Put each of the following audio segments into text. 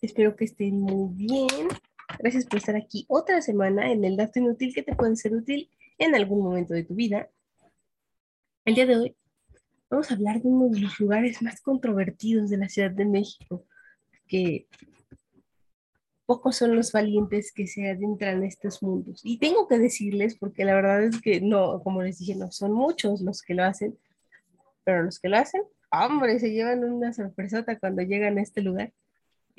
Espero que estén muy bien. Gracias por estar aquí otra semana en el dato inútil que te puede ser útil en algún momento de tu vida. El día de hoy vamos a hablar de uno de los lugares más controvertidos de la Ciudad de México, que pocos son los valientes que se adentran en estos mundos. Y tengo que decirles, porque la verdad es que no, como les dije, no son muchos los que lo hacen, pero los que lo hacen, hombre, se llevan una sorpresota cuando llegan a este lugar.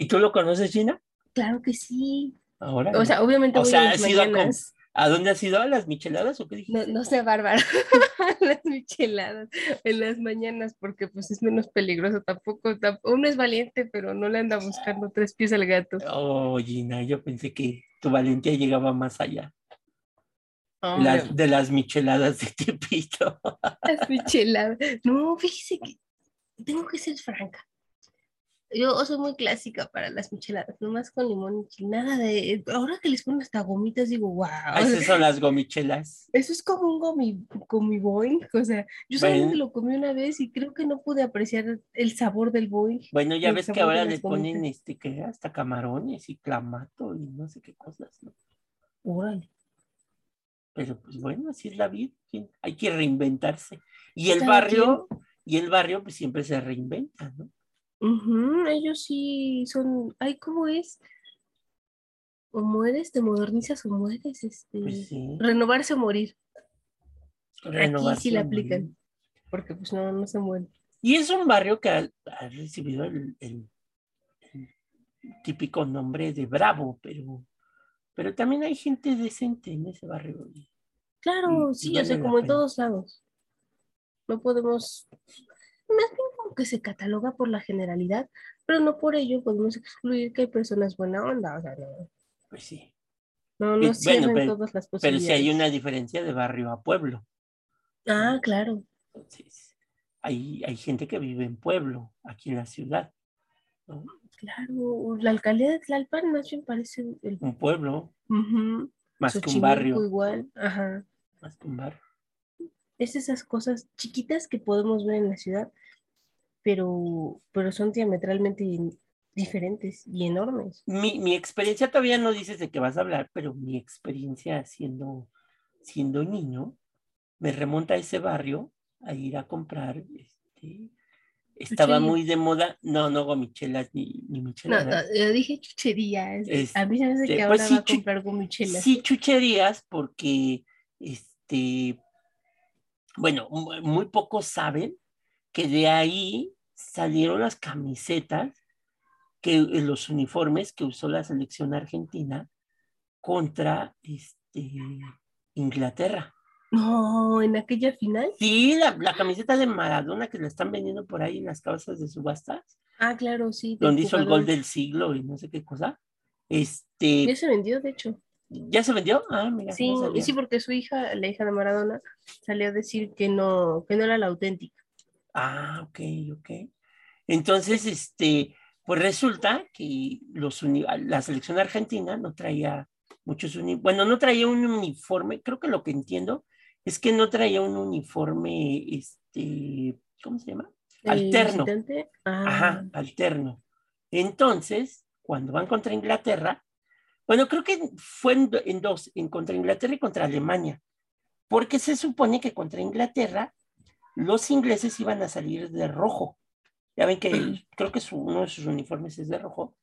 ¿Y tú lo conoces, Gina? Claro que sí. Ahora. O sea, obviamente O voy sea, ¿has ido a com- mañanas. ¿A dónde has ido? ¿A las micheladas o qué dijiste? No, no sé, Bárbara, las micheladas en las mañanas, porque pues es menos peligroso tampoco, tamp- uno es valiente, pero no le anda buscando tres pies al gato. Oh, Gina, yo pensé que tu valentía llegaba más allá. Las, de las micheladas de Tepito. las micheladas. No, fíjese que tengo que ser franca. Yo soy muy clásica para las micheladas, nomás con limón y nada de... Ahora que les ponen hasta gomitas, digo, wow. Esas son las gomichelas. Eso es como un gomi, gomi boing, o sea, yo solamente Bueno. lo comí una vez y creo que no pude apreciar el sabor del boing. Bueno, ya ves que ahora le ponen gomitas. este que hasta camarones y clamato y no sé qué cosas, ¿no? Órale. Pero pues bueno, así es la vida. Hay que reinventarse. Y el barrio, y el barrio pues siempre se reinventa, ¿no? Ujú, ellos sí son, ay, ¿cómo es? O mueres, te modernizas o mueres, este, Pues sí. renovarse o morir, renovarse sí la y morir. aplican. porque pues no, no se mueren. Y es un barrio que ha, ha recibido el, el- el típico nombre de Bravo, pero, pero también hay gente decente en ese barrio. Claro, sí, o vale sea, la como en pena. todos lados. No podemos, más bien como que se cataloga por la generalidad, pero no por ello podemos excluir que hay personas buena onda, o sea, no, Pues sí. no, no bueno, pero- todas las Pero posibilidades. sí hay una diferencia de barrio a pueblo. Ah, claro. Entonces, hay, hay gente que vive en pueblo, aquí en la ciudad. ¿no? Claro, la alcaldía de Tlalpan más bien parece el... Un pueblo, más que un barrio. igual, ajá. Más que un barrio. Es esas cosas chiquitas que podemos ver en la ciudad, pero, pero son diametralmente diferentes y enormes. Mi, mi experiencia todavía no dices de qué vas a hablar, pero mi experiencia siendo, siendo niño me remonta a ese barrio a ir a comprar. Este, estaba Chucherías. muy de moda, no, no gomichelas ni, ni No, micheladas. no, yo dije chucherías. Este, a mí se me hace que pues ahora sí, va a comprar gomichelas. Sí, chucherías, porque este, bueno, mu- muy pocos saben que de ahí salieron las camisetas, que eh, los uniformes que usó la selección argentina contra este, Inglaterra. No, en aquella final. Sí, la, la camiseta de Maradona que la están vendiendo por ahí en las casas de subastas, Ah, claro, sí. donde hizo el gol del siglo y no sé qué cosa. Este, Ya se vendió, de hecho. ¿Ya se vendió? Ah, mira, Sí, no sabía. sí, porque su hija, la hija de Maradona, salió a decir que no, que no era la auténtica. Ah, ok, ok. Entonces, este, pues resulta que los la selección argentina no traía muchos uniformes, bueno, no traía un uniforme, creo que lo que entiendo es que no traía un uniforme, este, ¿cómo se llama? Alterno. ah, Ajá, alterno. Entonces, cuando van contra Inglaterra, bueno, creo que fue en, en dos, en contra Inglaterra y contra Alemania, porque se supone que contra Inglaterra los ingleses iban a salir de rojo. Ya ven que creo que su- uno de sus uniformes es de rojo,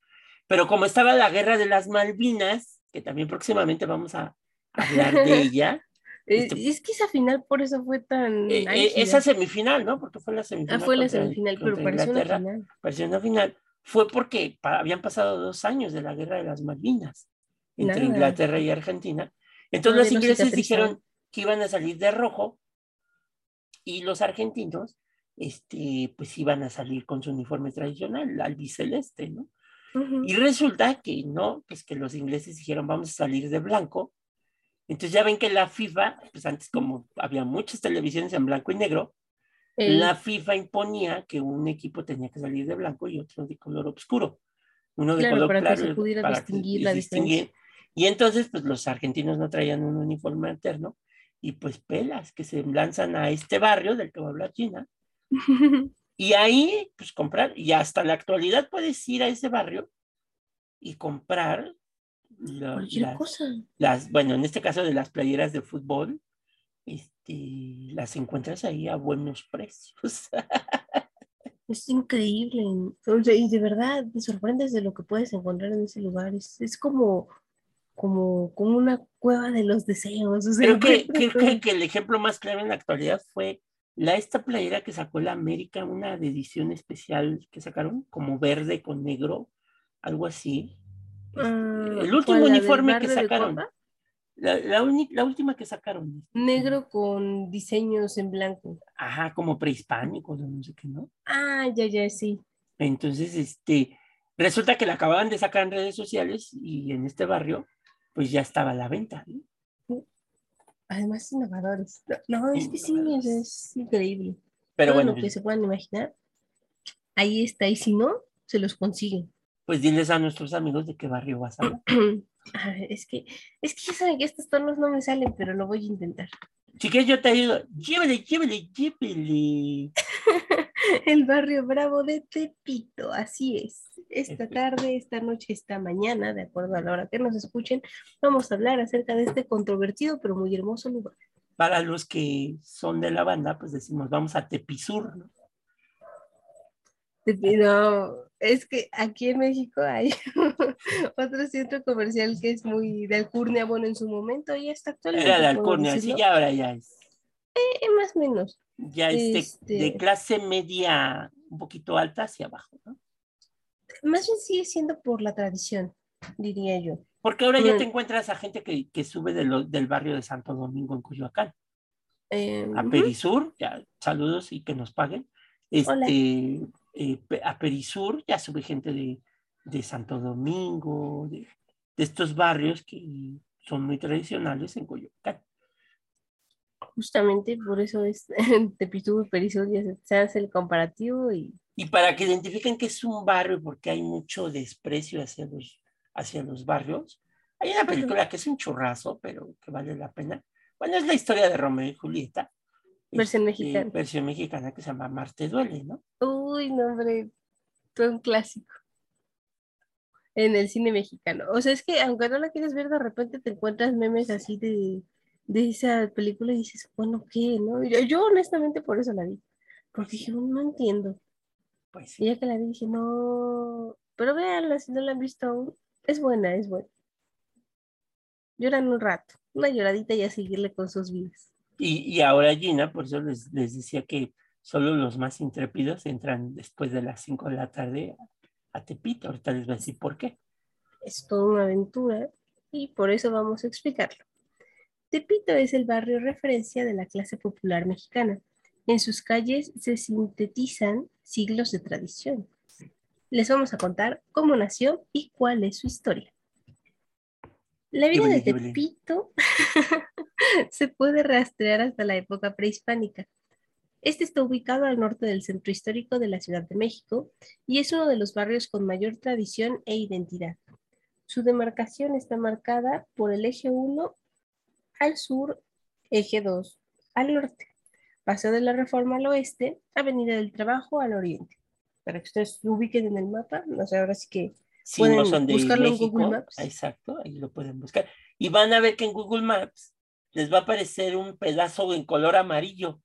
pero como estaba la guerra de las Malvinas, que también próximamente vamos a hablar de ella, eh, este- es que esa final por eso fue tan eh, eh, esa semifinal, ¿no? Porque fue la semifinal. Ah, fue la semifinal, pero pareció una final. pareció una final, fue porque pa- habían pasado dos años de la guerra de las Malvinas entre Nada. Inglaterra y Argentina. Entonces los ingleses dijeron que iban a salir de rojo y los argentinos este, pues iban a salir con su uniforme tradicional, albiceleste, ¿no? Y resulta que no, pues que los ingleses dijeron vamos a salir de blanco. Entonces ya ven que la FIFA, pues antes como había muchas televisiones en blanco y negro, la FIFA imponía que un equipo tenía que salir de blanco y otro de color oscuro. Uno de Claro, color para que claro se pudiera para que distinguir la distinguir. Y entonces, pues los argentinos no traían un uniforme alterno y pues pelas que se lanzan a este barrio del que va a hablar China. Y ahí, pues comprar, y hasta la actualidad puedes ir a ese barrio y comprar Cualquier las, cosa. las- bueno, en este caso de las playeras de fútbol, este, las encuentras ahí a buenos precios. Es increíble. Y de verdad te sorprendes de lo que puedes encontrar en ese lugar. Es, es como, como, como una cueva de los deseos. O sea, Creo que, que, que el ejemplo más claro en la actualidad fue la esta playera que sacó la América, una de edición especial que sacaron, como verde con negro, algo así. Ah, el ¿cuál, último uniforme que sacaron, la, la uni- la última que sacaron, Negro con diseños en blanco. ajá, como prehispánico, no sé qué, ¿no? Ah, ya, ya, sí. Entonces, este, resulta que la acababan de sacar en redes sociales y en este barrio, pues ya estaba a la venta. ¿no? Además, innovadores. No, no, es que sí, es increíble. Pero Todo bueno, lo que se puedan imaginar, ahí está. Y si no, se los consiguen. pues diles a nuestros amigos de qué barrio vas a hablar. A ver, es que, es que ya saben que estos tonos no me salen, pero lo voy a intentar. Si quieres, yo te digo, llévele, llévele, llévele. El barrio bravo de Tepito, así es. Esta tarde, esta noche, esta mañana, de acuerdo a la hora que nos escuchen, vamos a hablar acerca de este controvertido pero muy hermoso lugar. Para los que son de la banda, pues decimos, vamos a Tepisur, ¿no? No, es que aquí en México hay otro centro comercial que es muy de alcurnia, bueno, en su momento y hasta actualmente. Era de así decirlo, ya ahora ya es. eh, más o menos. Ya Este- de clase media un poquito alta hacia abajo, ¿no? Más bien sigue siendo por la tradición, diría yo. Porque ahora ya Mm. te encuentras a gente que, que sube de lo- del barrio de Santo Domingo en Coyoacán. Eh, A. Perisur, ya, saludos y que nos paguen. Este, eh, a Perisur ya sube gente de, de Santo Domingo, de, de estos barrios que son muy tradicionales en Coyoacán. Justamente por eso es Tepito y Perisur, ya se, hace el comparativo y Y para que identifiquen que es un barrio, porque hay mucho desprecio hacia los, hacia los barrios, hay una película que es un churrazo, pero que vale la pena. Bueno, es la historia de Romeo y Julieta. Versión este, mexicana. Versión mexicana que se llama Marte Duele, ¿no? Uy, no, hombre, fue un clásico en el cine mexicano. O sea, es que aunque no la quieres ver, de repente te encuentras memes así de, de esa película y dices, bueno, ¿qué? ¿No? Yo, yo honestamente por eso la vi. Porque dije, "No, entiendo. Pues sí. Y ya que la vi, dije, no. Pero véanla, si no la han visto aún. Es buena, es buena. Lloran un rato, una lloradita y a seguirle con sus vidas. Y, y ahora Gina, por eso les, les decía que solo los más intrépidos entran después de las 5 de la tarde a, a Tepito. Ahorita les voy a decir por qué. es toda una aventura y por eso vamos a explicarlo. Tepito es el barrio referencia de la clase popular mexicana. En sus calles se sintetizan siglos de tradición. Les vamos a contar cómo nació y cuál es su historia. La vida de. Tepito se puede rastrear hasta la época prehispánica. Este está ubicado al norte del centro histórico de la Ciudad de México y es uno de los barrios con mayor tradición e identidad. Su demarcación está marcada por el eje 1 al sur, eje 2 al norte, Paseo de la Reforma al oeste, Avenida del Trabajo al oriente. Para que ustedes lo ubiquen en el mapa, no sé, ahora sí que Si no Pueden son de buscarlo en Google Maps. exacto, ahí lo pueden buscar. Y van a ver que en Google Maps les va a aparecer un pedazo en color amarillo,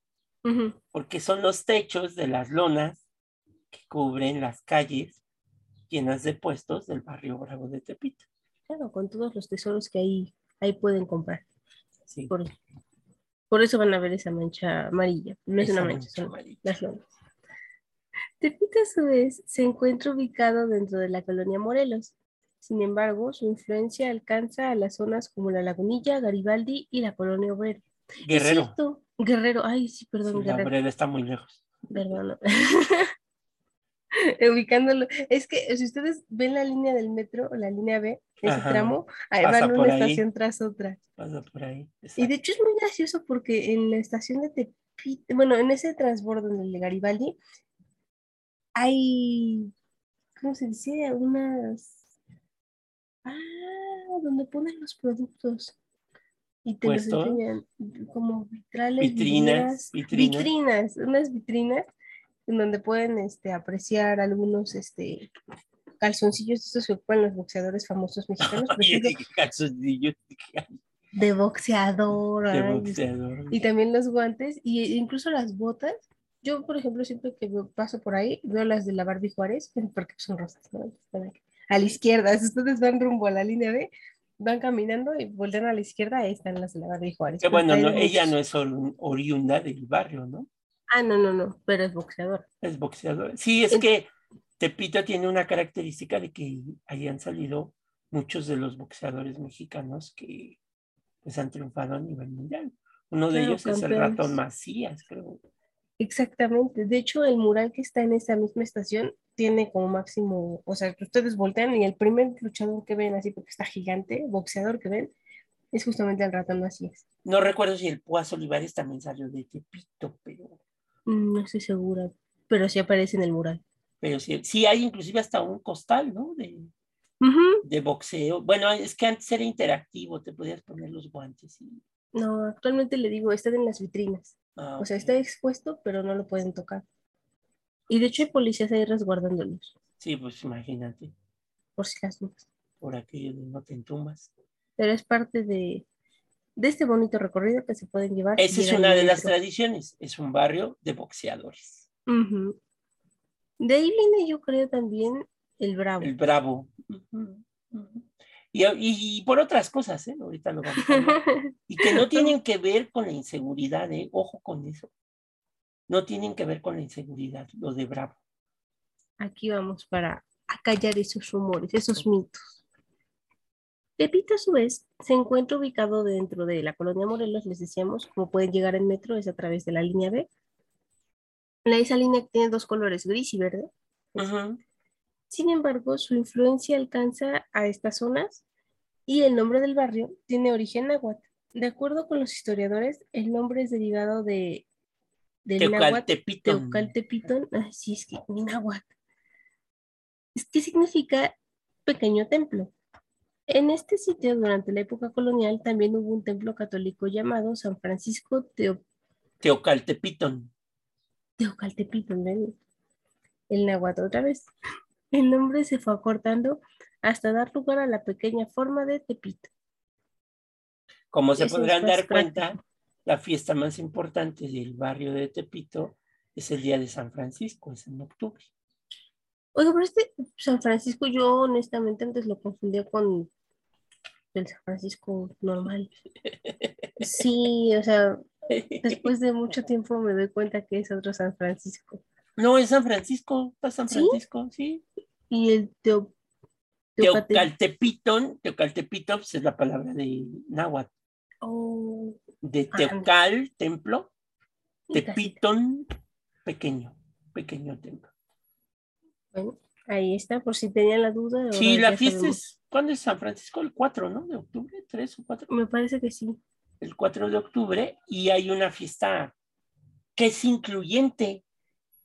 porque son los techos de las lonas que cubren las calles llenas de puestos del barrio Bravo de Tepito. claro, con todos los tesoros que ahí, ahí pueden comprar. Sí, Por, por eso van a ver esa mancha amarilla. No es esa una mancha, mancha son amarilla. las lonas. Tepito a su vez se encuentra ubicado dentro de la colonia Morelos. Sin embargo, su influencia alcanza a las zonas como la Lagunilla, Garibaldi y la colonia Obrero. Es Guerrero. cierto, Guerrero, ay sí, perdón, Sí, la Guerrero, obrera está muy lejos. perdón. Ubicándolo, es que si ustedes ven la línea del metro, o la línea B, ese Ajá, tramo, ahí van una ahí. estación tras otra. Pasa por ahí. Y de hecho es muy gracioso porque en la estación de Tepito, bueno, en ese transbordo en el de Garibaldi, hay, ¿cómo se dice? Unas, ah, donde ponen los productos y te los enseñan como vitrales, Vitrinas, vitrinas. vitrinas, unas vitrinas en donde pueden este, apreciar algunos, este, calzoncillos estos que ocupan los boxeadores famosos mexicanos. calzoncillos, de boxeador. de boxeador. Y también los guantes, y incluso las botas. Yo, por ejemplo, siempre que paso por ahí, veo las de la Barbie Juárez, porque son rosas, ¿no? A la izquierda, si ustedes van rumbo a la línea B, van caminando y voltean a la izquierda, ahí están las de la Barbie Juárez. Que bueno, no, ella no es ori- oriunda del barrio, ¿no? Ah, no, no, no, pero es boxeador. Es boxeador. Sí, es que Tepito tiene una característica de que hayan salido muchos de los boxeadores mexicanos que pues, han triunfado a nivel mundial. Uno de ellos es el ratón Macías, creo. Exactamente. De hecho, el mural que está en esa misma estación tiene como máximo, o sea, que ustedes voltean y el primer luchador que ven, así porque está gigante, boxeador que ven, es justamente el ratón Macías. No recuerdo si el Púas Olivares también salió de Tepito, pero, No estoy segura, pero sí aparece en el mural. pero sí, sí hay inclusive hasta un costal, ¿no? De, de boxeo. Bueno, es que antes era interactivo, te podías poner los guantes. Y, No, actualmente le digo, están en las vitrinas. ah, O sea, está expuesto, pero no lo pueden tocar. Y de hecho hay policías ahí resguardándolos, Sí, pues imagínate, por si las dudas. por aquello de no te entumbas. Pero es parte de, de este bonito recorrido que se pueden llevar. Esa es una de las tradiciones, es un barrio de boxeadores. De ahí viene, yo creo, también el Bravo. El Bravo. Y por otras cosas, ¿eh? Ahorita lo vamos a hablar. Y que no tienen que ver con la inseguridad, ¿eh? Ojo con eso. No tienen que ver con la inseguridad, lo de Bravo. Aquí vamos para acallar esos rumores, esos mitos. Tepito, a su vez, se encuentra ubicado dentro de la colonia Morelos, les decíamos, como pueden llegar en metro, es a través de la línea B. La, esa línea tiene dos colores, gris y verde. Sin embargo, su influencia alcanza a estas zonas y el nombre del barrio tiene origen náhuatl. De acuerdo con los historiadores, el nombre es derivado de del náhuatl Teucaltepito. Teucaltepitón, ay, sí, es que mi náhuatl. Es que significa pequeño templo. En este sitio, durante la época colonial, también hubo un templo católico llamado San Francisco Teo, Teocaltepitón. Teucaltepitón, ¿ven? el náhuatl otra vez. El nombre se fue acortando hasta dar lugar a la pequeña forma de Tepito. Como se Eso podrán dar cuenta, práctico. la fiesta más importante del barrio de Tepito es el Día de San Francisco, es en octubre. Oiga, pero este San Francisco yo honestamente antes lo confundía con el San Francisco normal. Sí, o sea, después de mucho tiempo me doy cuenta que es otro San Francisco. No, es San Francisco, está San. Francisco, sí. Y el Teo, Teocaltepitón, Teocaltepitón pues, es la palabra de náhuatl, Oh, de Ah. Teocal, templo, y casi- Tepitón, pequeño, pequeño templo. Bueno, ahí está, por si tenían la duda. Sí, la fiesta es, ¿cuándo es San Francisco? El 4, ¿no? De octubre, 3 o 4. Me parece que sí. el 4 de octubre y hay una fiesta que es incluyente,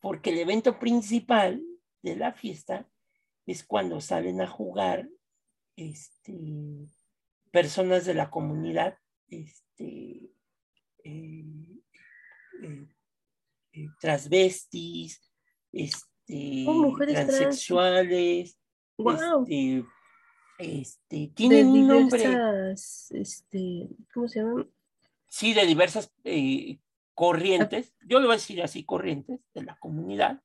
porque el evento principal de la fiesta es cuando salen a jugar este, personas de la comunidad, este, eh, eh, eh, transvestis, este, Oh, mujeres trans. transexuales, ¡Wow! este, este, de tienen un nombre. este, ¿cómo se llaman? sí, de diversas eh, corrientes, yo le voy a decir así, corrientes de la comunidad,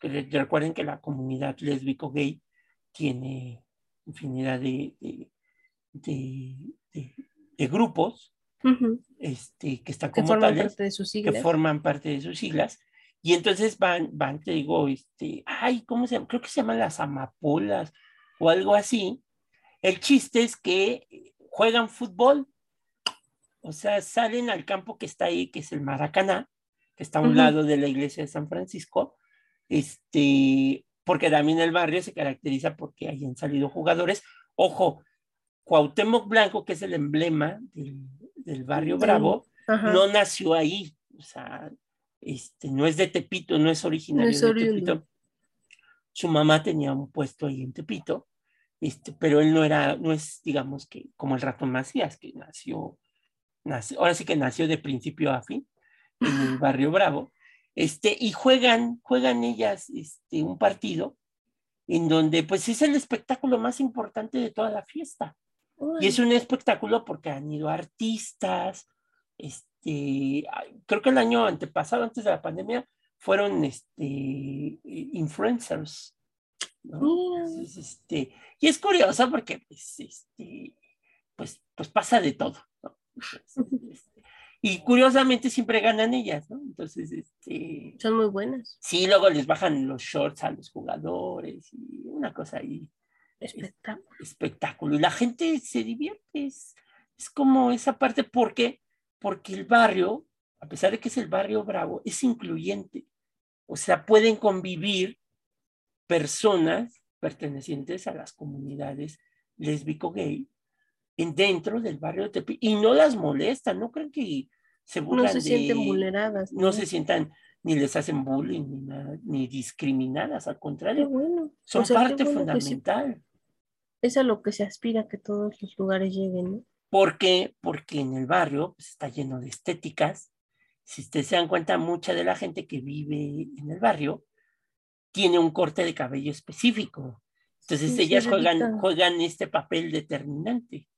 que re- recuerden que la comunidad lésbico-gay tiene infinidad de, de, de- de- de grupos este, que están Que como forman tales, parte de sus que forman parte de sus siglas, y entonces van, van, te digo, este, ay, ¿cómo se llama? Creo que se llaman las amapolas o algo así. El chiste es que juegan fútbol, o sea, salen al campo que está ahí, que es el Maracaná, que está a un lado de la iglesia de San Francisco, este, porque también el barrio se caracteriza porque hayan salido jugadores. Ojo, Cuauhtémoc Blanco, que es el emblema del, del barrio Bravo, no nació ahí, o sea, este, no es de Tepito, no es originario No es de. Tepito. Su mamá tenía un puesto ahí en Tepito, este, pero él no era, no es, digamos que como el ratón Macías, que nació, nació, ahora sí que nació de principio a fin en el barrio Bravo, este, y juegan, juegan ellas este, un partido en donde pues es el espectáculo más importante de toda la fiesta. Y es un espectáculo porque han ido artistas, este, creo que el año antepasado, antes de la pandemia, fueron este, influencers. este, y es curioso porque pues, este, pues, pues pasa de todo. Este, y curiosamente siempre ganan ellas, ¿no? Entonces, este... Son muy buenas. Sí, luego les bajan los shorts a los jugadores y una cosa ahí. Espectáculo. Espectáculo. Y la gente se divierte. Es, es como esa parte, ¿por qué? Porque el barrio, a pesar de que es el barrio bravo, es incluyente. O sea, pueden convivir personas pertenecientes a las comunidades lésbico-gay dentro del barrio de Tepi y no las molestan, no creen que se burlan No se sienten vulneradas. No, se sientan ni les hacen bullying ni, nada, ni discriminadas, al contrario, bueno. son parte fundamental. es a lo que se aspira que todos los lugares lleguen, ¿no? ¿Por qué? Porque en el barrio pues, está lleno de estéticas. Si ustedes se dan cuenta, mucha de la gente que vive en el barrio tiene un corte de cabello específico. Entonces ellas juegan, juegan este papel determinante.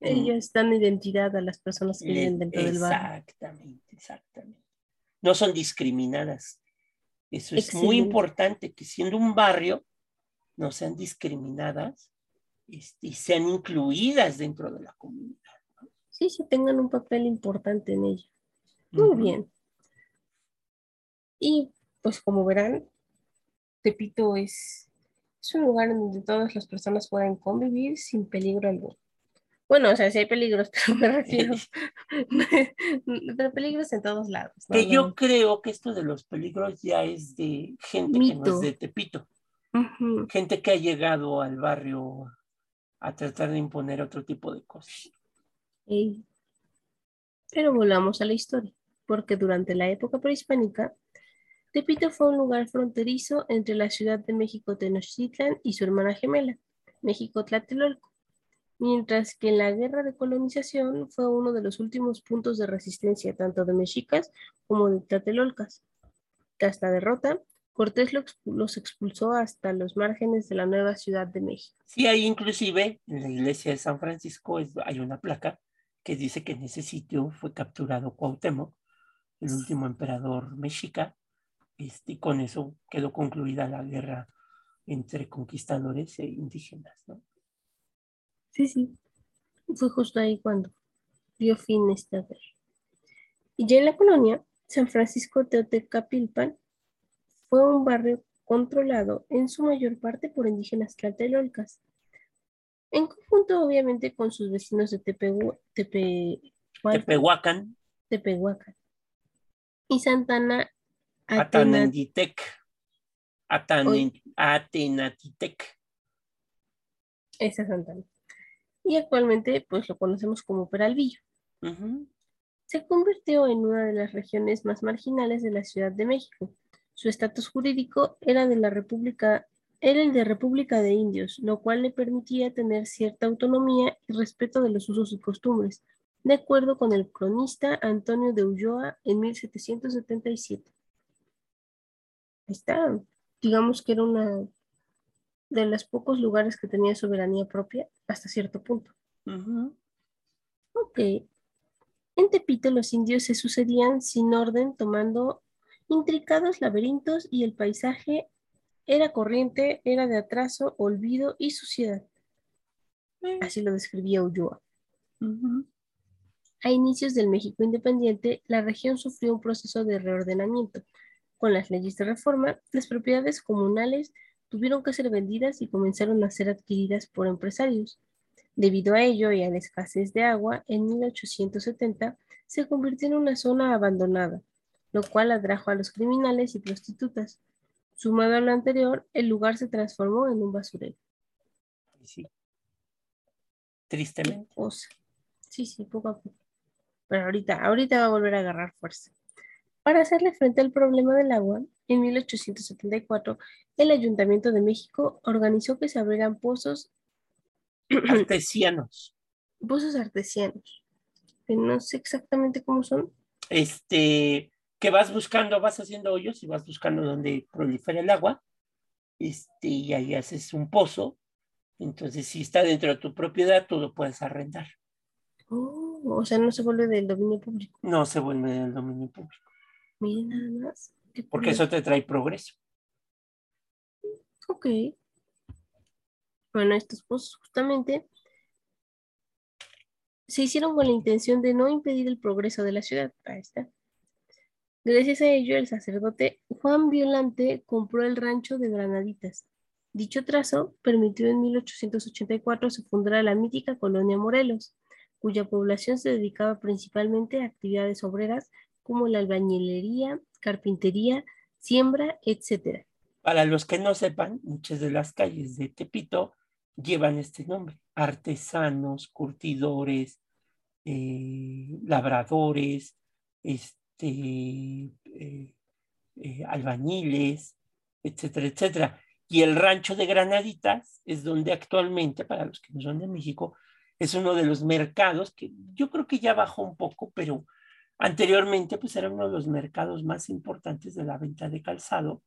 Ellas dan identidad a las personas que viven dentro del barrio. Exactamente, exactamente. No son discriminadas. Eso es muy importante, que siendo un barrio, no sean discriminadas este, y sean incluidas dentro de la comunidad. Sí, sí, tengan un papel importante en ella. Muy bien. Y pues como verán, Tepito es, es un lugar donde todas las personas pueden convivir sin peligro alguno. Bueno, o sea, sí hay peligros, pero me refiero. pero peligros en todos lados. Que yo creo que esto de los peligros ya es de gente que no es de Tepito. Gente que ha llegado al barrio a tratar de imponer otro tipo de cosas. Pero volvamos a la historia, porque durante la época prehispánica, Tepito fue un lugar fronterizo entre la Ciudad de México Tenochtitlan y su hermana gemela, México Tlatelolco mientras que en la guerra de colonización fue uno de los últimos puntos de resistencia tanto de mexicas como de tlatelolcas. Tras la derrota, Cortés los expulsó hasta los márgenes de la nueva Ciudad de México. Sí, ahí inclusive en la iglesia de San Francisco hay una placa que dice que en ese sitio fue capturado Cuauhtémoc, el último emperador mexica, este, y con eso quedó concluida la guerra entre conquistadores e indígenas. ¿no? Sí, sí. Fue justo ahí cuando dio fin esta guerra. Y ya en la colonia, San Francisco Teotecapilpan fue un barrio controlado en su mayor parte por indígenas tlatelolcas, en conjunto obviamente con sus vecinos de Tepe, Tepehuacán. Tepehuacán. Y Santana Atenatitec. Atenatitec. Esa Santana y actualmente pues lo conocemos como Peralvillo. Se convirtió en una de las regiones más marginales de la Ciudad de México. Su estatus jurídico era de la República era el de República de Indios, lo cual le permitía tener cierta autonomía y respeto de los usos y costumbres, de acuerdo con el cronista Antonio de Ulloa en 1777. Ahí está. Digamos que era una de los pocos lugares que tenía soberanía propia hasta cierto punto. Ok. En Tepito los indios se sucedían sin orden, tomando intricados laberintos y el paisaje era corriente, era de atraso, olvido y suciedad. Así lo describía Ulloa. A inicios del México independiente, la región sufrió un proceso de reordenamiento. Con las leyes de reforma, las propiedades comunales tuvieron que ser vendidas y comenzaron a ser adquiridas por empresarios. Debido a ello y a la escasez de agua, en 1870 se convirtió en una zona abandonada, lo cual atrajo a los criminales y prostitutas. Sumado a lo anterior, el lugar se transformó en un basurero. Sí. Tristemente. Sí, sí, poco a poco. Pero ahorita, ahorita va a volver a agarrar fuerza. Para hacerle frente al problema del agua, en 1874, el Ayuntamiento de México organizó que se abrieran pozos artesianos. pozos artesianos. Que no sé exactamente cómo son. Este, que vas buscando, vas haciendo hoyos y vas buscando donde prolifera el agua este, y ahí haces un pozo. Entonces, si está dentro de tu propiedad, tú lo puedes arrendar. Oh, o sea, no se vuelve del dominio público. No se vuelve del dominio público. Miren nada más. Porque eso te trae progreso. Ok. Bueno, estos pozos justamente se hicieron con la intención de no impedir el progreso de la ciudad. Ahí está. Gracias a ello, el sacerdote Juan Violante compró el rancho de Granaditas. Dicho trazo permitió en 1884 se fundara la mítica colonia Morelos, cuya población se dedicaba principalmente a actividades obreras como la albañilería, carpintería, siembra, etc. Para los que no sepan, muchas de las calles de Tepito llevan este nombre, artesanos, curtidores, eh, labradores, este, eh, eh, albañiles, etcétera, etcétera. Y el rancho de Granaditas es donde actualmente, para los que no son de México, es uno de los mercados que yo creo que ya bajó un poco, pero anteriormente pues era uno de los mercados más importantes de la venta de calzado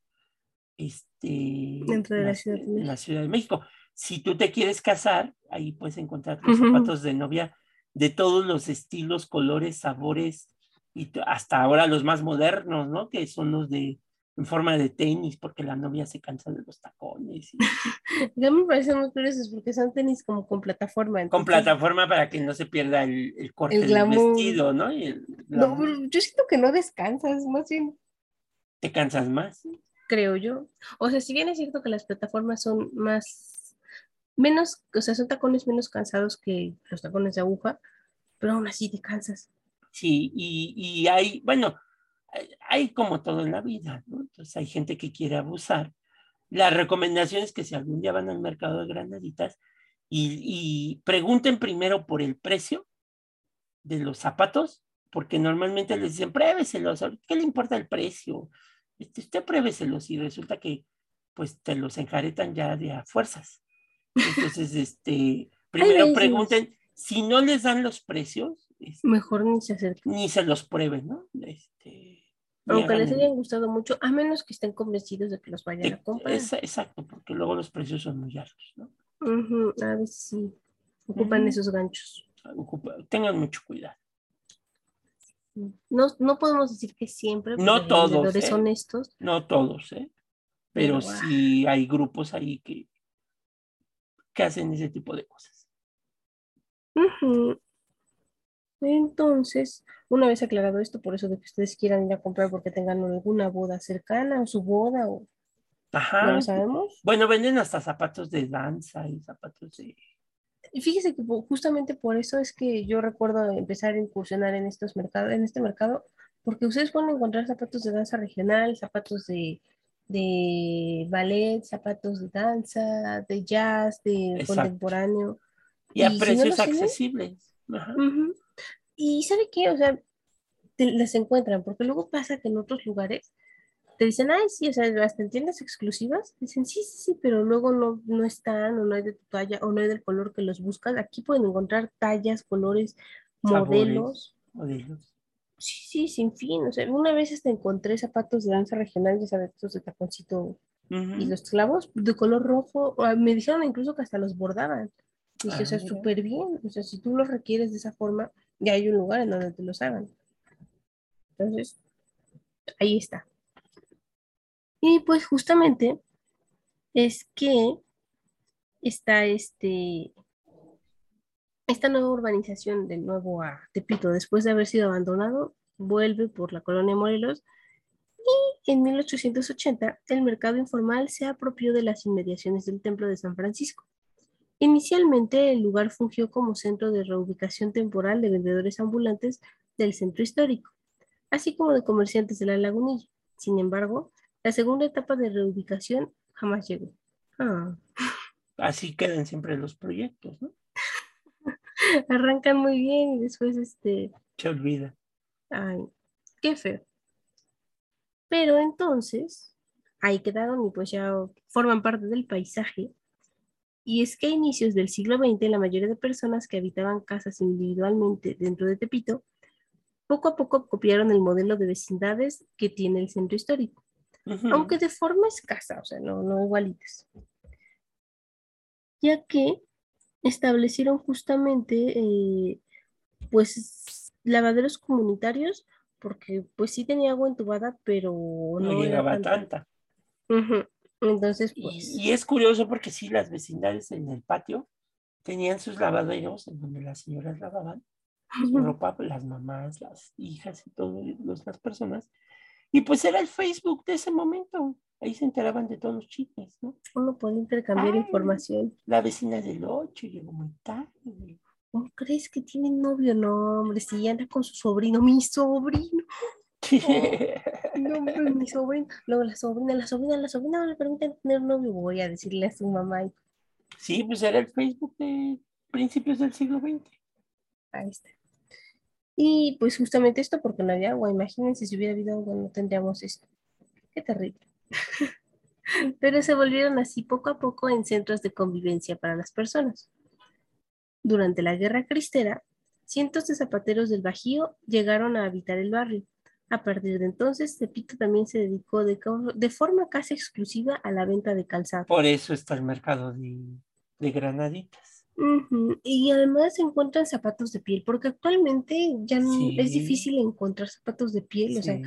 este, Dentro de la, Ciudad de la Ciudad de México. Si tú te quieres casar, ahí puedes encontrar los zapatos de novia de todos los estilos, colores, sabores y hasta ahora los más modernos, ¿no? Que son los de en forma de tenis, porque la novia se cansa de los tacones. Y... ya me parecen muy curiosos porque son tenis como con plataforma. Entonces... Con plataforma para que no se pierda el, el corte El del vestido, ¿no? Y el No, yo siento que no descansas, más bien Te cansas más. creo yo. O sea, si bien es cierto que las plataformas son más, menos, o sea, son tacones menos cansados que los tacones de aguja, pero aún así te cansas. Sí, y, y hay, bueno, hay- como todo en la vida, ¿no? Entonces hay gente que quiere abusar. La recomendación es que si algún día van al mercado de granaditas y, y pregunten primero por el precio de los zapatos, porque normalmente les dicen, pruébeselos, ¿qué le importa el precio? Este, usted pruébeselos y resulta que pues te los enjaretan ya de a fuerzas. Entonces, este, primero pregunten, si no les dan los precios, este, Mejor ni se acerquen. ni se los prueben, ¿no? Este, Aunque les hayan gustado mucho, a menos que estén convencidos de que los vayan a comprar. es- exacto, porque luego los precios son muy altos, ¿no? Ujú, A veces sí, ocupan esos ganchos. Ocupa- tengan mucho cuidado. No, no podemos decir que siempre, No todos, vendedores ¿eh? honestos. No todos, ¿eh? Pero Pero, ah. sí hay grupos ahí que, que hacen ese tipo de cosas. Ujú. Entonces, una vez aclarado esto, por eso de que ustedes quieran ir a comprar porque tengan alguna boda cercana o su boda o no lo sabemos. Bueno, venden hasta zapatos de danza y zapatos de... Fíjese que justamente por eso es que yo recuerdo empezar a incursionar en estos mercados, en este mercado, porque ustedes pueden encontrar zapatos de danza regional, zapatos de, de ballet, zapatos de danza, de jazz, de Exacto. contemporáneo. Y a ¿Y si no precios tienen? accesibles. Ajá. Y ¿sabe qué? O sea, te las encuentran, porque luego pasa que en otros lugares te dicen, ay, sí, o sea, hasta en tiendas exclusivas, dicen, sí, sí, sí, pero luego no, no están, o no hay de tu talla, o no hay del color que los buscas. Aquí pueden encontrar tallas, colores, Sabores. modelos. Modelos. Sí, sí, sin fin. O sea, una vez hasta encontré zapatos de danza regional, ya sabes, estos de taconcito y Ujú. los clavos de color rojo. ah, Me dijeron incluso que hasta los bordaban. Y dije, Ah, o sea, súper bien. O sea, si tú los requieres de esa forma, ya hay un lugar en donde te los hagan. Entonces, ahí está. Y pues justamente es que está este, esta nueva urbanización de nuevo a Tepito, después de haber sido abandonado, vuelve por la colonia Morelos y en 1880 el mercado informal se apropió de las inmediaciones del Templo de San Francisco. Inicialmente el lugar fungió como centro de reubicación temporal de vendedores ambulantes del centro histórico, así como de comerciantes de la lagunilla. Sin embargo, la segunda etapa de reubicación jamás llegó. Ah, Así quedan siempre los proyectos, ¿no? arrancan muy bien y después este, Se olvida. Ay, qué feo. Pero entonces, ahí quedaron y pues ya forman parte del paisaje. Y es que a inicios del siglo XX, la mayoría de personas que habitaban casas individualmente dentro de Tepito, poco a poco copiaron el modelo de vecindades que tiene el centro histórico. Ujú. aunque de forma escasa, o sea, no, no igualitas. Ya que establecieron justamente, eh, pues, lavaderos comunitarios, porque pues sí tenía agua entubada, pero no no llegaba tanta. tanta. Ujú. Entonces, Y, pues, y es curioso porque sí, las vecindades en el patio tenían sus lavaderos en donde las señoras lavaban su ropa, las mamás, las hijas y todas las personas. Y pues era el Facebook de ese momento. Ahí se enteraban de todos los chismes, ¿no? uno puede intercambiar Ay. información. La vecina del 8 llegó muy tarde. ¿Cómo crees que tiene novio? No, hombre, si anda con su sobrino, mi sobrino. No, hombre, mi sobrino. Luego la sobrina, la sobrina, la sobrina no le permiten tener novio. Voy a decirle a su mamá. Sí, pues era el Facebook de principios del siglo XX. Ahí está. Y pues justamente esto porque no había agua. Imagínense si hubiera habido agua, no tendríamos esto. Qué terrible. Pero se volvieron así poco a poco en centros de convivencia para las personas. Durante la Guerra Cristera, cientos de zapateros del Bajío llegaron a habitar el barrio. A partir de entonces, Tepito también se dedicó de, de forma casi exclusiva a la venta de calzado. Por eso está el mercado de, de granaditas. Y además se encuentran zapatos de piel, porque actualmente ya n- es Sí. difícil encontrar zapatos de piel, o sea, Sí.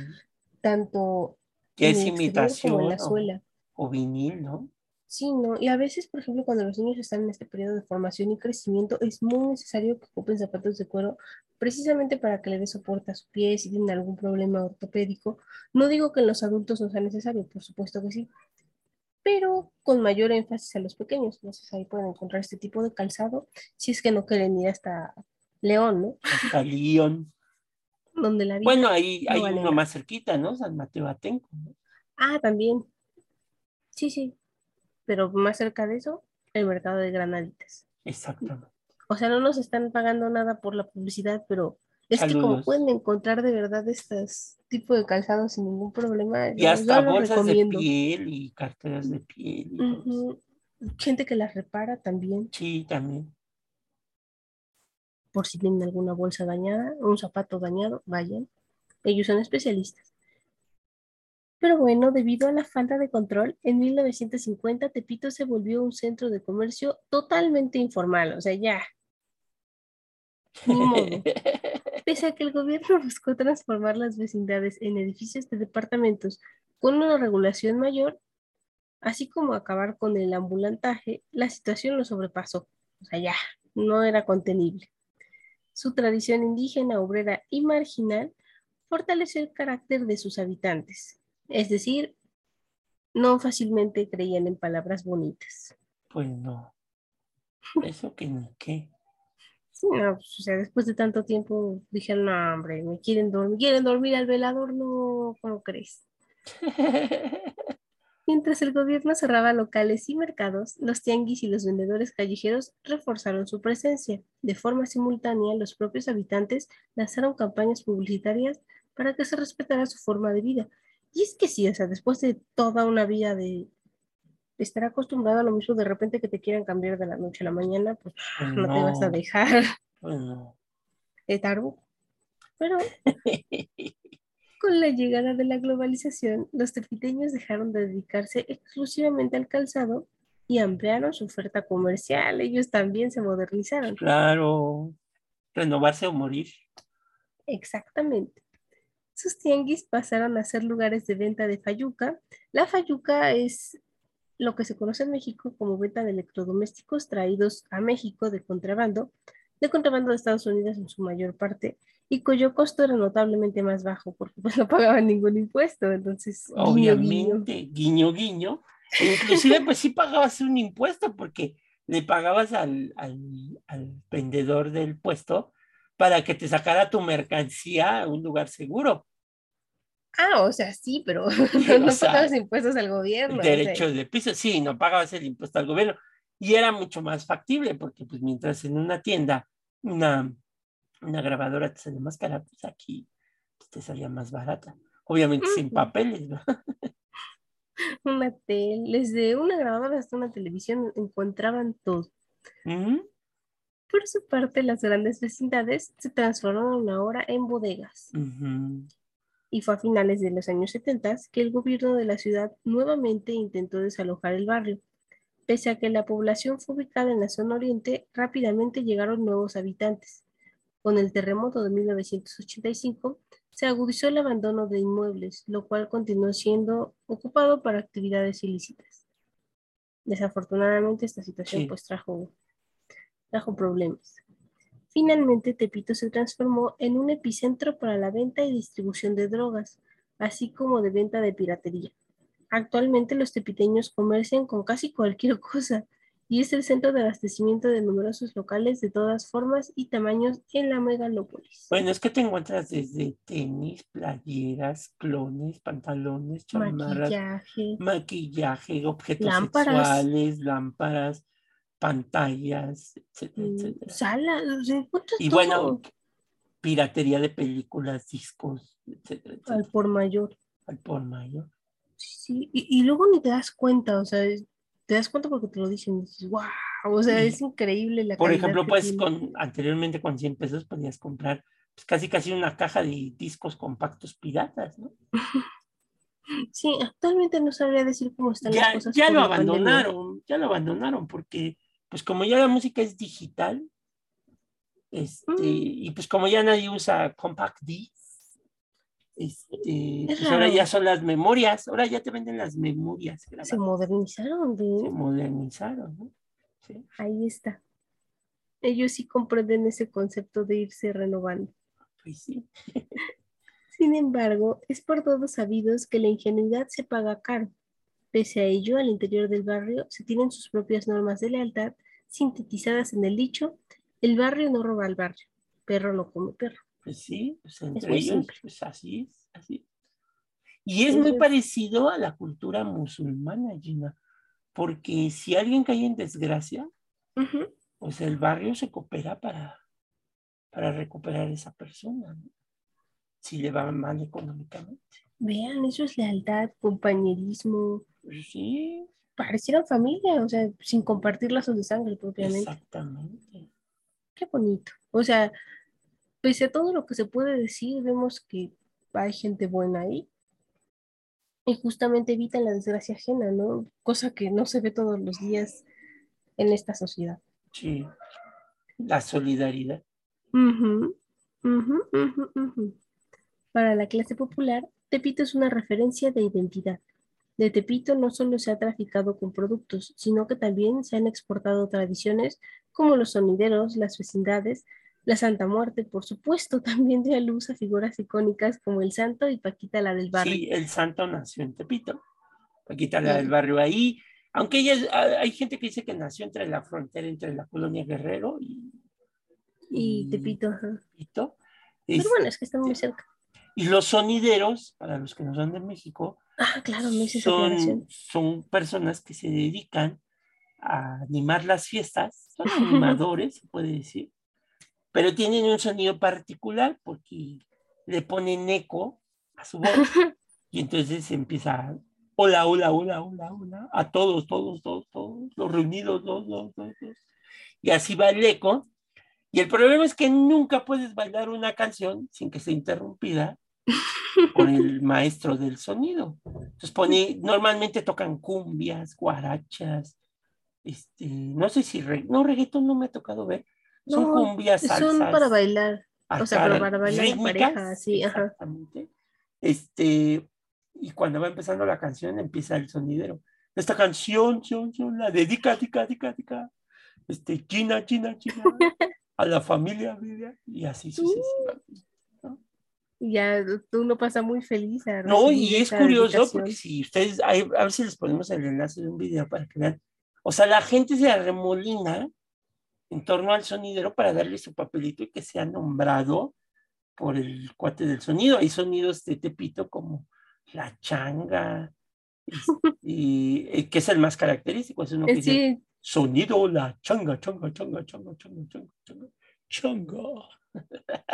tanto Que es imitación como en la o, suela. o vinil, ¿no? Sí, ¿no? Y a veces, por ejemplo, cuando los niños están en este periodo de formación y crecimiento, es muy necesario que ocupen zapatos de cuero precisamente para que le dé soporte a su pie si tienen algún problema ortopédico. No digo que en los adultos no sea necesario, por supuesto que sí, pero con mayor énfasis a los pequeños. Entonces ahí pueden encontrar este tipo de calzado si es que no quieren ir hasta León, ¿no? Hasta Lyon. Donde la. Bueno, ahí no hay vale uno nada. más cerquita, ¿no? San Mateo Atenco. ¿no? Ah, también. Sí, sí. Pero más cerca de eso, el mercado de granaditas. Exactamente. O sea, no nos están pagando nada por la publicidad, pero es que como pueden encontrar de verdad estos tipos de calzados sin ningún problema, Y hasta bolsas de piel y carteras de piel. y. Gente que las repara también, Sí, también. por si tienen alguna bolsa dañada, un zapato dañado, vayan. Ellos son especialistas. Pero bueno, debido a la falta de control, en 1950 Tepito se volvió un centro de comercio totalmente informal, o sea, ya, ni modo. Pese a que el gobierno buscó transformar las vecindades en edificios de departamentos con una regulación mayor, así como acabar con el ambulantaje, la situación lo sobrepasó. O sea, ya, no era contenible. Su tradición indígena, obrera y marginal fortaleció el carácter de sus habitantes. Es decir, no fácilmente creían en palabras bonitas. Pues no. Eso que ni qué. Sí, no, pues, o sea, después de tanto tiempo dijeron, no, hombre, me quieren dormir, quieren dormir al velador, no, ¿cómo crees? Mientras el gobierno cerraba locales y mercados, los tianguis y los vendedores callejeros reforzaron su presencia. De forma simultánea, los propios habitantes lanzaron campañas publicitarias para que se respetara su forma de vida. Y es que sí, o sea, después de toda una vida de, de estar acostumbrado a lo mismo, de repente que te quieran cambiar de la noche a la mañana, pues Pues no, te vas a dejar no. de. Pero con la llegada de la globalización, los tepiteños dejaron de dedicarse exclusivamente al calzado y ampliaron su oferta comercial. Ellos también se modernizaron. Claro. Renovarse o morir. Exactamente. Sus tianguis pasaron a ser lugares de venta de fayuca. La fayuca es lo que se conoce en México como venta de electrodomésticos traídos a México de contrabando, de contrabando de Estados Unidos en su mayor parte, y cuyo costo era notablemente más bajo porque pues no pagaban ningún impuesto. Entonces. Obviamente, guiño, guiño. Inclusive, pues sí pagabas un impuesto porque le pagabas al, al, al vendedor del puesto para que te sacara tu mercancía a un lugar seguro. Ah, o sea, sí, pero no sea, pagabas impuestos al gobierno. o sea, Derechos de piso, sí, no pagabas el impuesto al gobierno. Y era mucho más factible porque pues mientras en una tienda una, una grabadora te salía más cara, pues aquí pues, te salía más barata. Obviamente sin papeles, ¿no? una tele, desde una grabadora hasta una televisión encontraban todo. Por su parte, las grandes vecindades se transformaron ahora en bodegas. Ujú. Y fue a finales de los años 70 que el gobierno de la ciudad nuevamente intentó desalojar el barrio. Pese a que la población fue ubicada en la zona oriente, rápidamente llegaron nuevos habitantes. Con el terremoto de 1985 se agudizó el abandono de inmuebles, lo cual continuó siendo ocupado para actividades ilícitas. Desafortunadamente esta situación pues trajo, trajo problemas. Finalmente, Tepito se transformó en un epicentro para la venta y distribución de drogas, así como de venta de piratería. Actualmente los tepiteños comercian con casi cualquier cosa y es el centro de abastecimiento de numerosos locales de todas formas y tamaños en la megalópolis. Bueno, es que te encuentras desde tenis, playeras, clones, pantalones, chamarras, Maquillaje, maquillaje, objetos Lámparas. sexuales, lámparas, pantallas, etcétera, mm, etcétera. salas, o sea, Y todo bueno, piratería de películas, discos, etcétera, al por mayor. al por mayor. Sí, y, y luego ni te das cuenta, o sea, es- te das cuenta porque te lo dicen, y dices, wow, o sea, Y, es increíble la Por ejemplo, pues tiene. con anteriormente con 100 pesos podías comprar pues, casi casi una caja de discos compactos piratas, ¿no? Sí, actualmente no sabría decir cómo están las Ya, cosas ya lo pandemia. abandonaron, ya lo abandonaron porque pues como ya la música es digital, este, Mm. y pues como ya nadie usa compact discs, este, Es pues ahora ya son las memorias, ahora ya te venden las memorias Se modernizaron, se modernizaron, ¿no? Sí, Ahí está. Ellos sí comprenden ese concepto de irse renovando. pues sí. Sin embargo, es por todos sabidos que la ingenuidad se paga caro. Pese a ello, al interior del barrio se tienen sus propias normas de lealtad sintetizadas en el dicho, el barrio no roba al barrio, perro no come perro. Pues sí, pues entre muy ellos, simple. pues así es, así. Y es muy es- parecido a la cultura musulmana, Gina, porque si alguien cae en desgracia, pues el barrio se coopera para, para recuperar a esa persona, ¿no? Si le va mal económicamente. Vean, eso es lealtad, compañerismo, sí, parecieran familia, o sea, sin compartir lazos de sangre propiamente. exactamente. Qué bonito. O sea, pese a todo lo que se puede decir, vemos que hay gente buena ahí y justamente evitan la desgracia ajena, ¿no? Cosa que no se ve todos los días en esta sociedad. Sí. La solidaridad. Ujú, ujú, ujú, ujú. Para la clase popular, Tepito es una referencia de identidad. De Tepito no solo se ha traficado con productos, sino que también se han exportado tradiciones como los sonideros, las vecindades, la Santa Muerte, por supuesto, también dio a luz a figuras icónicas como el Santo y Paquita la del barrio. Sí, el santo nació en Tepito. Paquita la Sí. del barrio ahí. Aunque ella, ah, hay gente que dice que nació entre la frontera entre la colonia Guerrero y, Y Tepito, ajá. Tepito. Pero bueno, es que está muy cerca. y los sonideros, para los que no son de México, Ah, claro, me hice son, son personas que se dedican a animar las fiestas, son animadores, se puede decir, pero tienen un sonido particular porque le ponen eco a su voz y entonces empieza, hola, hola, hola, hola, hola, a todos, todos, todos, todos, los reunidos, los, los, los, los. y así va el eco. Y el problema es que nunca puedes bailar una canción sin que sea interrumpida por el maestro del sonido. Entonces pone, normalmente tocan cumbias, guarachas, este, no sé si, re- no, reggaetón no me ha tocado ver, son No, cumbias, salsas. Son para bailar. o sea, pero para bailar en rítmicas, pareja, sí, ajá. Exactamente. Este, y cuando va empezando la canción, empieza el sonidero. Esta canción, son, son, la dedica, dica, dica, dica, este, China, China, China, a la familia, familia, y así sucesivamente. Ya uno pasa muy feliz. a No, y es curioso porque si ustedes, ahí, a ver si les ponemos el enlace de un video para que vean. O sea, la gente se arremolina en torno al sonidero para darle su papelito y que sea nombrado por el cuate del sonido. Hay sonidos de Tepito como la changa, y, eh, que es el más característico. Es uno que Eh, dice, Sí, sonido la changa, changa, changa, changa, changa, changa, changa, changa.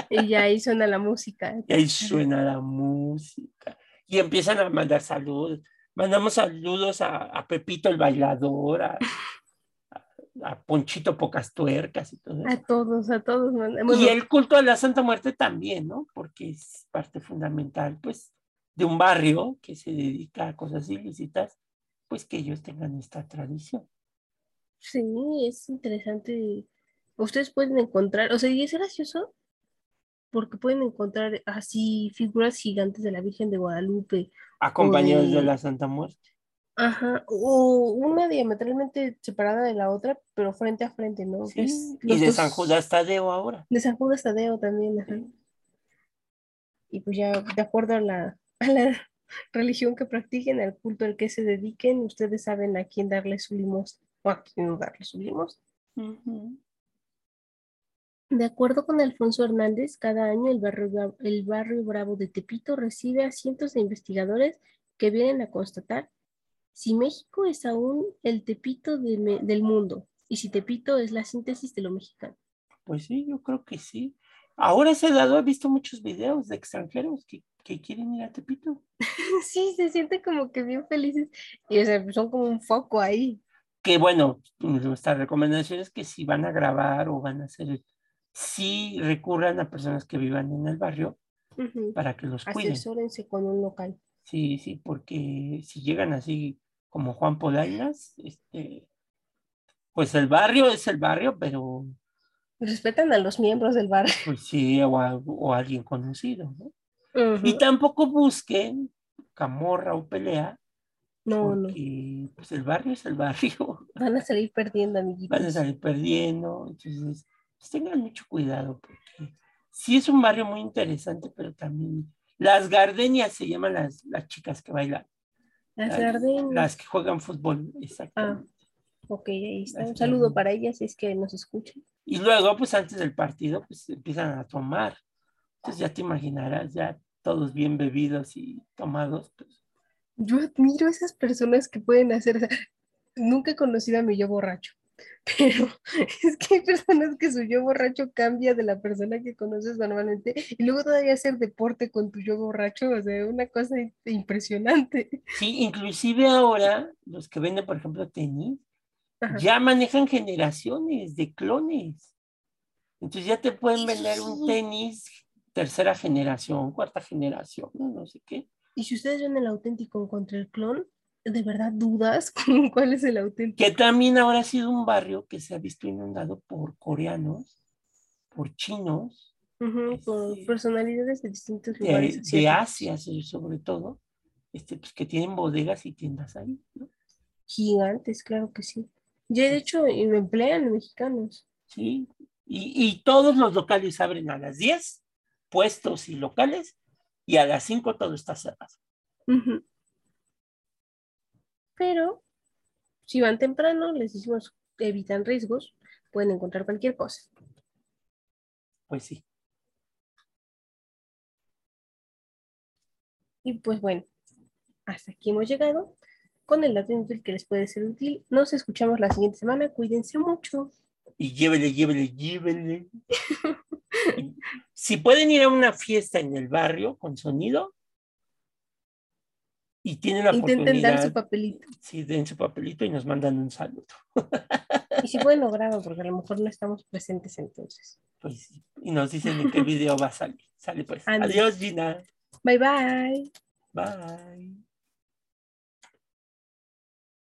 Y ahí suena la música. Y ahí suena la música. Y empiezan a mandar saludos. Mandamos saludos a, a Pepito el bailador, a, a Ponchito Pocas Tuercas y todo eso. A todos, a todos. y el culto a la Santa Muerte también, ¿no? Porque es parte fundamental, pues, de un barrio que se dedica a cosas ilícitas, pues que ellos tengan esta tradición. sí, es interesante. Ustedes pueden encontrar, o sea, y es gracioso porque pueden encontrar así figuras gigantes de la Virgen de Guadalupe. Acompañados de- de la Santa Muerte. Ajá, o una diametralmente separada de la otra, pero frente a frente, ¿no? Sí, y los de dos- San Judas Tadeo ahora. De San Judas Tadeo también, ajá. Y pues ya, de acuerdo a la, a la religión que practiquen, al culto al que se dediquen, ustedes saben a quién darle su limosna o a quién no darle su limosna. De acuerdo con Alfonso Hernández, cada año el barrio, el barrio Bravo de Tepito recibe a cientos de investigadores que vienen a constatar si México es aún el Tepito de del mundo y si Tepito es la síntesis de lo mexicano. Pues sí, yo creo que sí. Ahora se ha dado, he visto muchos videos de extranjeros que, que quieren ir a Tepito. Sí, se sienten como que bien felices y o sea, son como un foco ahí. Que bueno, nuestra recomendación es que si van a grabar o van a hacer, sí recurran a personas que vivan en el barrio para que los cuiden. Asesórense con un local. Sí, sí, porque si llegan así como Juan Polainas, este, pues el barrio es el barrio, pero Respetan a los miembros del bar. pues sí, o, a- o alguien conocido, ¿no? Y tampoco busquen camorra o pelea, No, no. porque pues el barrio es el barrio, Van a salir perdiendo, amiguitos. van a salir perdiendo, entonces pues tengan mucho cuidado, porque sí es un barrio muy interesante, pero también las gardenias se llaman las, las chicas que bailan, Las las, gardenias. las que juegan fútbol, exactamente. Ok, ahí está. Las Un saludo gardenias. para ellas si es que nos escuchan. Y luego, pues antes del partido, pues empiezan a tomar. Entonces ya te imaginarás, ya todos bien bebidos y tomados, pues Yo admiro a esas personas que pueden hacer. nunca he conocido a mi yo borracho, pero es que hay personas que su yo borracho cambia de la persona que conoces normalmente y luego todavía hacer deporte con tu yo borracho, o sea, una cosa impresionante. Sí, inclusive ahora los que venden, por ejemplo, tenis, Ajá. ya manejan generaciones de clones. Entonces ya te pueden vender un tenis tercera generación, cuarta generación, no, No sé qué. Y si ustedes ven el auténtico contra el clon, ¿de verdad dudas con cuál es el auténtico? Que también ahora ha sido un barrio que se ha visto inundado por coreanos, por chinos, con Sí. personalidades de distintos lugares. de, de. Asia so- sobre todo, este, pues, que tienen bodegas y tiendas ahí. ¿no? Gigantes, claro que sí. Ya de hecho em- emplean mexicanos. Sí, y, y todos los locales abren a las 10, puestos y locales, y a las 5 todo está cerrado. Ujú. Pero si van temprano, les decimos evitan riesgos, pueden encontrar cualquier cosa. Pues sí. Y pues bueno, hasta aquí hemos llegado con el dato inútil que les puede ser útil. Nos escuchamos la siguiente semana. Cuídense mucho. Y llévele, llévele, llévele. Si pueden ir a una fiesta en el barrio con sonido y tienen la Intenten oportunidad, dar su papelito. sí, den su papelito y nos mandan un saludo. Y si pueden lograrlo, porque a lo mejor no estamos presentes entonces. Pues sí, y nos dicen en qué video va a salir. Sale pues. Adiós, Gina. Bye bye. Bye.